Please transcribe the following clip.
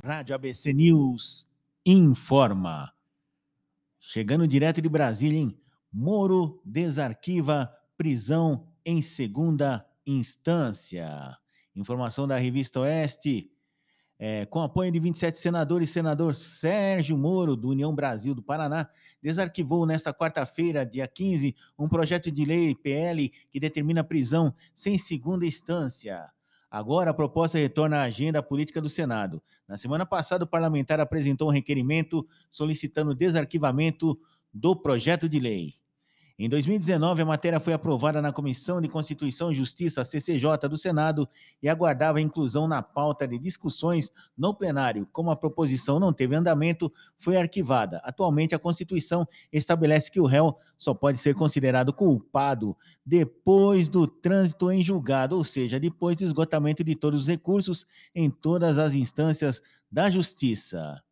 Rádio ABC News informa. Chegando direto de Brasília, hein? Moro desarquiva prisão em segunda instância. Informação da revista Oeste. É, com apoio de 27 senadores, senador Sérgio Moro, do União Brasil do Paraná, desarquivou nesta quarta-feira, dia 15, um projeto de lei PL que determina prisão sem segunda instância. Agora a proposta retorna à agenda política do Senado. Na semana passada, o parlamentar apresentou um requerimento solicitando desarquivamento do projeto de lei. Em 2019, a matéria foi aprovada na Comissão de Constituição e Justiça, CCJ, do Senado, e aguardava inclusão na pauta de discussões no plenário. Como a proposição não teve andamento, foi arquivada. Atualmente, a Constituição estabelece que o réu só pode ser considerado culpado depois do trânsito em julgado, ou seja, depois do esgotamento de todos os recursos em todas as instâncias da Justiça.